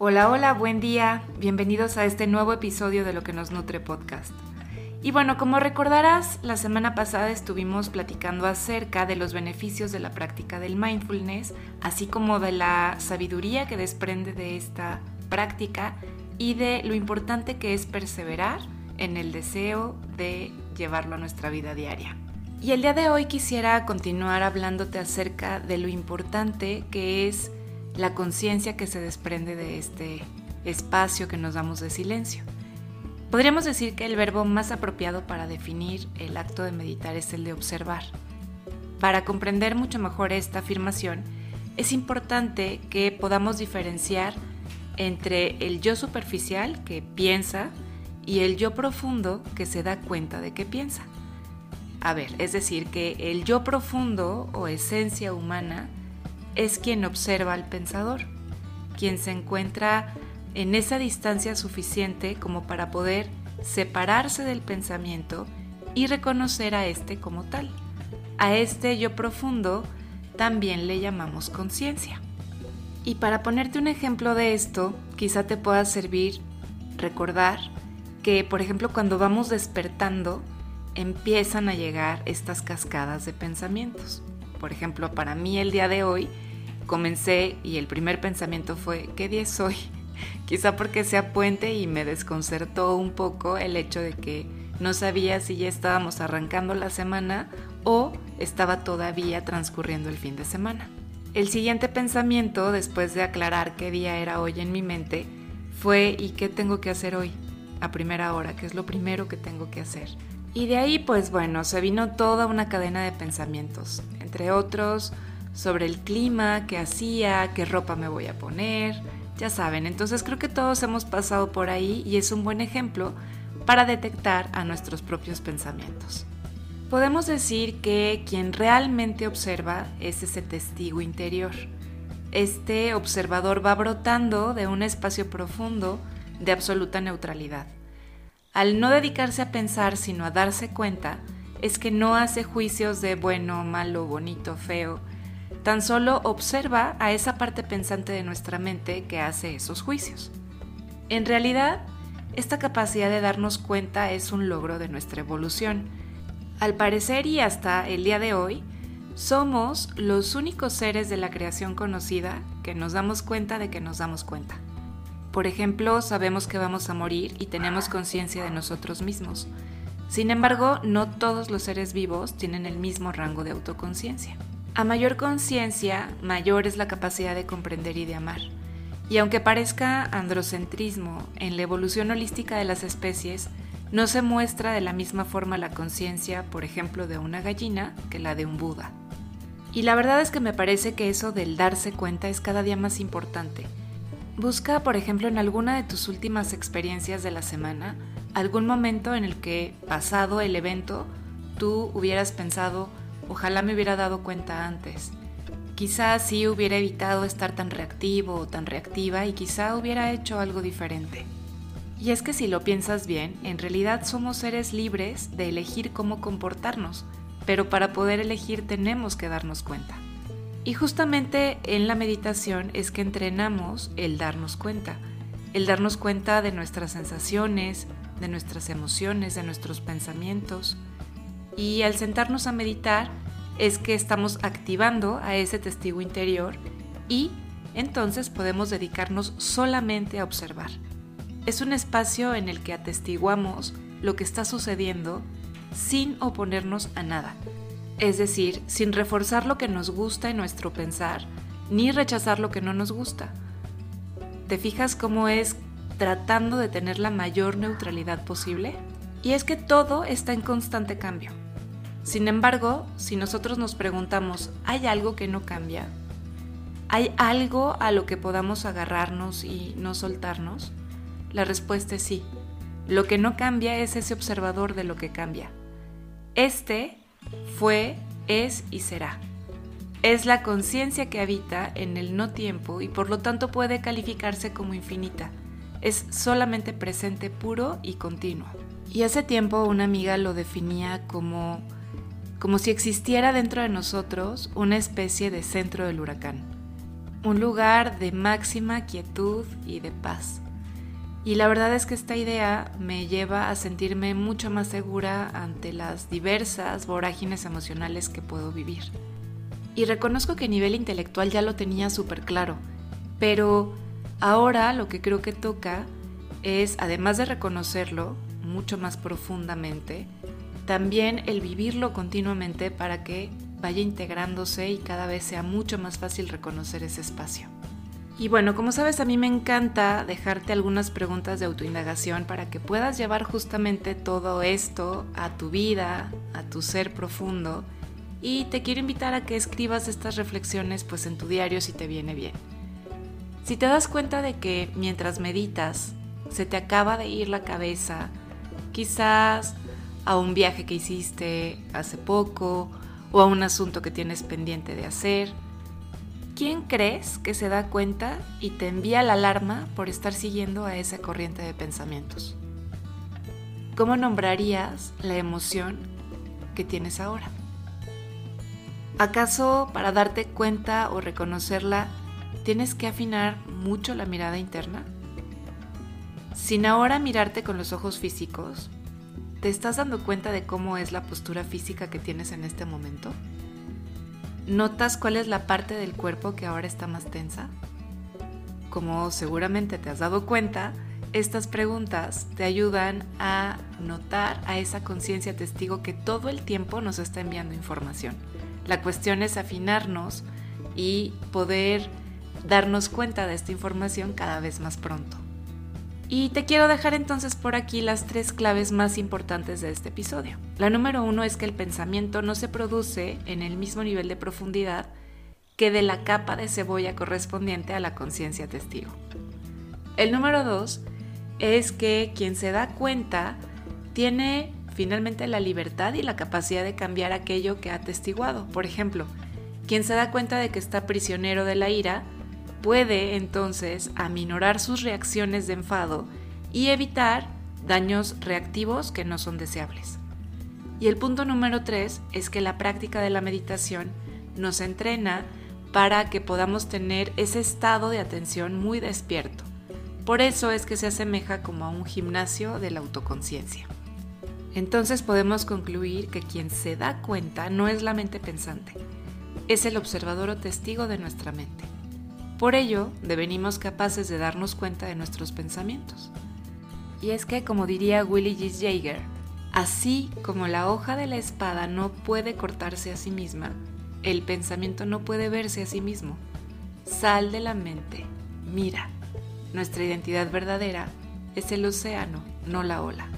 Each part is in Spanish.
Hola, hola, buen día. Bienvenidos a este nuevo episodio de Lo que nos nutre podcast. Y bueno, como recordarás, la semana pasada estuvimos platicando acerca de los beneficios de la práctica del mindfulness, así como de la sabiduría que desprende de esta práctica y de lo importante que es perseverar en el deseo de llevarlo a nuestra vida diaria. Y el día de hoy quisiera continuar hablándote acerca de lo importante que es la conciencia que se desprende de este espacio que nos damos de silencio. Podríamos decir que el verbo más apropiado para definir el acto de meditar es el de observar. Para comprender mucho mejor esta afirmación, es importante que podamos diferenciar entre el yo superficial que piensa y el yo profundo que se da cuenta de que piensa. A ver, es decir, que el yo profundo o esencia humana es quien observa al pensador, quien se encuentra en esa distancia suficiente como para poder separarse del pensamiento y reconocer a este como tal. A este yo profundo también le llamamos conciencia. Y para ponerte un ejemplo de esto, quizá te pueda servir recordar que, por ejemplo, cuando vamos despertando, empiezan a llegar estas cascadas de pensamientos. Por ejemplo, para mí el día de hoy comencé y el primer pensamiento fue, ¿qué día es hoy? Quizá porque sea puente y me desconcertó un poco el hecho de que no sabía si ya estábamos arrancando la semana o estaba todavía transcurriendo el fin de semana. El siguiente pensamiento, después de aclarar qué día era hoy en mi mente, fue ¿y qué tengo que hacer hoy? A primera hora, ¿qué es lo primero que tengo que hacer? Y de ahí, pues bueno, se vino toda una cadena de pensamientos, entre otros, sobre el clima, qué hacía, qué ropa me voy a poner, ya saben, entonces creo que todos hemos pasado por ahí y es un buen ejemplo para detectar a nuestros propios pensamientos. Podemos decir que quien realmente observa es ese testigo interior. Este observador va brotando de un espacio profundo de absoluta neutralidad. Al no dedicarse a pensar sino a darse cuenta, es que no hace juicios de bueno, malo, bonito, feo, Tan solo observa a esa parte pensante de nuestra mente que hace esos juicios. En realidad, esta capacidad de darnos cuenta es un logro de nuestra evolución. Al parecer y hasta el día de hoy, somos los únicos seres de la creación conocida que nos damos cuenta de que nos damos cuenta. Por ejemplo, sabemos que vamos a morir y tenemos conciencia de nosotros mismos. Sin embargo, no todos los seres vivos tienen el mismo rango de autoconciencia. A mayor conciencia, mayor es la capacidad de comprender y de amar. Y aunque parezca androcentrismo en la evolución holística de las especies, no se muestra de la misma forma la conciencia, por ejemplo, de una gallina que la de un Buda. Y la verdad es que me parece que eso del darse cuenta es cada día más importante. Busca, por ejemplo, en alguna de tus últimas experiencias de la semana, algún momento en el que, pasado el evento, tú hubieras pensado, Ojalá me hubiera dado cuenta antes. Quizá sí hubiera evitado estar tan reactivo o tan reactiva y quizá hubiera hecho algo diferente. Y es que si lo piensas bien, en realidad somos seres libres de elegir cómo comportarnos, pero para poder elegir tenemos que darnos cuenta. Y justamente en la meditación es que entrenamos el darnos cuenta, el darnos cuenta de nuestras sensaciones, de nuestras emociones, de nuestros pensamientos, y al sentarnos a meditar es que estamos activando a ese testigo interior y entonces podemos dedicarnos solamente a observar. Es un espacio en el que atestiguamos lo que está sucediendo sin oponernos a nada, es decir, sin reforzar lo que nos gusta en nuestro pensar, ni rechazar lo que no nos gusta. ¿Te fijas cómo es tratando de tener la mayor neutralidad posible? Y es que todo está en constante cambio. Sin embargo, si nosotros nos preguntamos, ¿hay algo que no cambia? ¿Hay algo a lo que podamos agarrarnos y no soltarnos? La respuesta es sí. Lo que no cambia es ese observador de lo que cambia. Este fue, es y será. Es la conciencia que habita en el no tiempo y por lo tanto puede calificarse como infinita. Es solamente presente puro y continuo. Y hace tiempo una amiga lo definía como como si existiera dentro de nosotros una especie de centro del huracán. un lugar de máxima quietud y de paz. Y la verdad es que esta idea me lleva a sentirme mucho más segura ante las diversas vorágines emocionales que puedo vivir. Y reconozco que a nivel intelectual ya lo tenía súper claro, pero ahora lo que creo que toca es, además de reconocerlo mucho más profundamente, también el vivirlo continuamente para que vaya integrándose y cada vez sea mucho más fácil reconocer ese espacio. Y bueno, como sabes, a mí me encanta dejarte algunas preguntas de autoindagación para que puedas llevar justamente todo esto a tu vida, a tu ser profundo. Y te quiero invitar a que escribas estas reflexiones pues en tu diario si te viene bien. Si te das cuenta de que mientras meditas se te acaba de ir la cabeza, quizás a un viaje que hiciste hace poco o a un asunto que tienes pendiente de hacer, ¿quién crees que se da cuenta y te envía la alarma por estar siguiendo a esa corriente de pensamientos? ¿Cómo nombrarías la emoción que tienes ahora? ¿Acaso para darte cuenta o reconocerla tienes que afinar mucho la mirada interna? Sin ahora mirarte con los ojos físicos, ¿te estás dando cuenta de cómo es la postura física que tienes en este momento? ¿Notas cuál es la parte del cuerpo que ahora está más tensa? Como seguramente te has dado cuenta, estas preguntas te ayudan a notar a esa conciencia testigo que todo el tiempo nos está enviando información. La cuestión es afinarnos y poder darnos cuenta de esta información cada vez más pronto. Y te quiero dejar entonces por aquí las tres claves más importantes de este episodio. La número uno es que el pensamiento no se produce en el mismo nivel de profundidad que de la capa de cebolla correspondiente a la conciencia testigo. El número dos es que quien se da cuenta tiene finalmente la libertad y la capacidad de cambiar aquello que ha atestiguado. Por ejemplo, quien se da cuenta de que está prisionero de la ira puede entonces aminorar sus reacciones de enfado y evitar daños reactivos que no son deseables. Y el punto número tres es que la práctica de la meditación nos entrena para que podamos tener ese estado de atención muy despierto. Por eso es que se asemeja como a un gimnasio de la autoconciencia. Entonces podemos concluir que quien se da cuenta no es la mente pensante, es el observador o testigo de nuestra mente. Por ello, devenimos capaces de darnos cuenta de nuestros pensamientos. Y es que, como diría Willie G. Jaeger, así como la hoja de la espada no puede cortarse a sí misma, el pensamiento no puede verse a sí mismo. Sal de la mente, mira. Nuestra identidad verdadera es el océano, no la ola.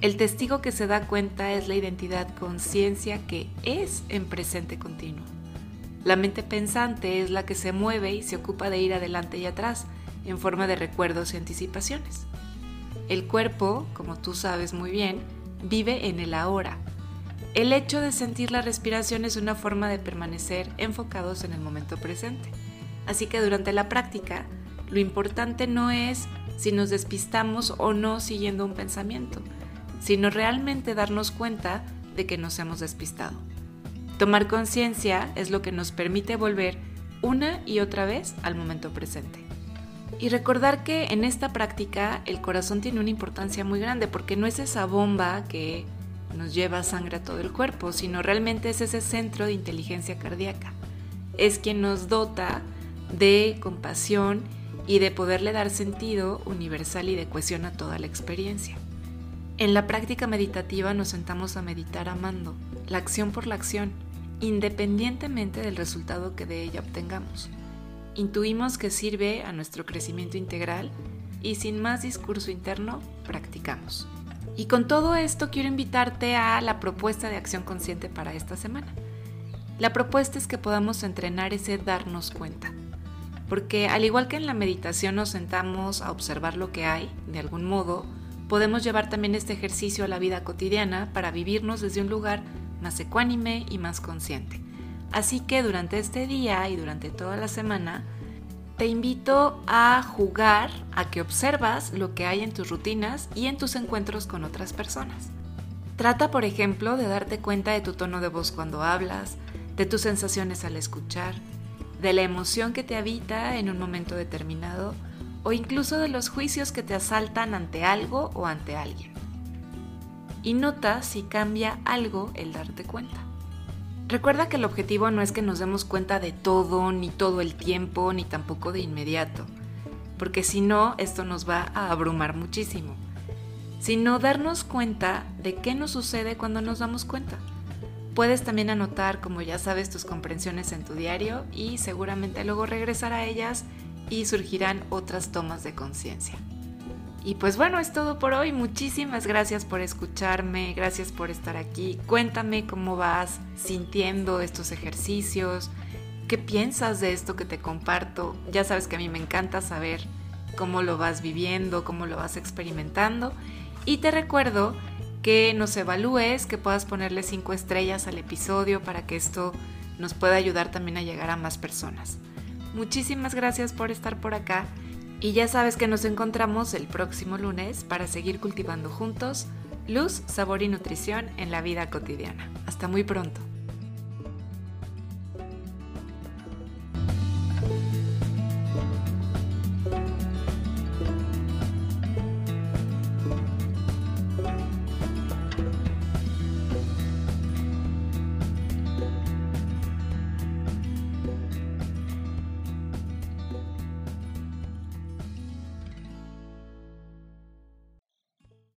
El testigo que se da cuenta es la identidad conciencia que es en presente continuo. La mente pensante es la que se mueve y se ocupa de ir adelante y atrás, en forma de recuerdos y anticipaciones. El cuerpo, como tú sabes muy bien, vive en el ahora. El hecho de sentir la respiración es una forma de permanecer enfocados en el momento presente. Así que durante la práctica, lo importante no es si nos despistamos o no siguiendo un pensamiento, sino realmente darnos cuenta de que nos hemos despistado. Tomar conciencia es lo que nos permite volver una y otra vez al momento presente. Y recordar que en esta práctica el corazón tiene una importancia muy grande porque no es esa bomba que nos lleva sangre a todo el cuerpo, sino realmente es ese centro de inteligencia cardíaca. Es quien nos dota de compasión y de poderle dar sentido universal y de cohesión a toda la experiencia. En la práctica meditativa nos sentamos a meditar amando, la acción por la acción, independientemente del resultado que de ella obtengamos. Intuimos que sirve a nuestro crecimiento integral y sin más discurso interno, practicamos. Y con todo esto quiero invitarte a la propuesta de acción consciente para esta semana. La propuesta es que podamos entrenar ese darnos cuenta. Porque al igual que en la meditación nos sentamos a observar lo que hay, de algún modo, podemos llevar también este ejercicio a la vida cotidiana para vivirnos desde un lugar más ecuánime y más consciente. Así que durante este día y durante toda la semana, te invito a jugar a que observas lo que hay en tus rutinas y en tus encuentros con otras personas. Trata, por ejemplo, de darte cuenta de tu tono de voz cuando hablas, de tus sensaciones al escuchar de la emoción que te habita en un momento determinado o incluso de los juicios que te asaltan ante algo o ante alguien. Y nota si cambia algo el darte cuenta. Recuerda que el objetivo no es que nos demos cuenta de todo, ni todo el tiempo, ni tampoco de inmediato, porque si no, esto nos va a abrumar muchísimo, sino darnos cuenta de qué nos sucede cuando nos damos cuenta. Puedes también anotar, como ya sabes, tus comprensiones en tu diario y seguramente luego regresar a ellas y surgirán otras tomas de conciencia. Y pues bueno, es todo por hoy. Muchísimas gracias por escucharme, gracias por estar aquí. Cuéntame cómo vas sintiendo estos ejercicios, qué piensas de esto que te comparto. Ya sabes que a mí me encanta saber cómo lo vas viviendo, cómo lo vas experimentando. Y te recuerdo que nos evalúes, que puedas ponerle cinco estrellas al episodio para que esto nos pueda ayudar también a llegar a más personas. Muchísimas gracias por estar por acá y ya sabes que nos encontramos el próximo lunes para seguir cultivando juntos luz, sabor y nutrición en la vida cotidiana. Hasta muy pronto.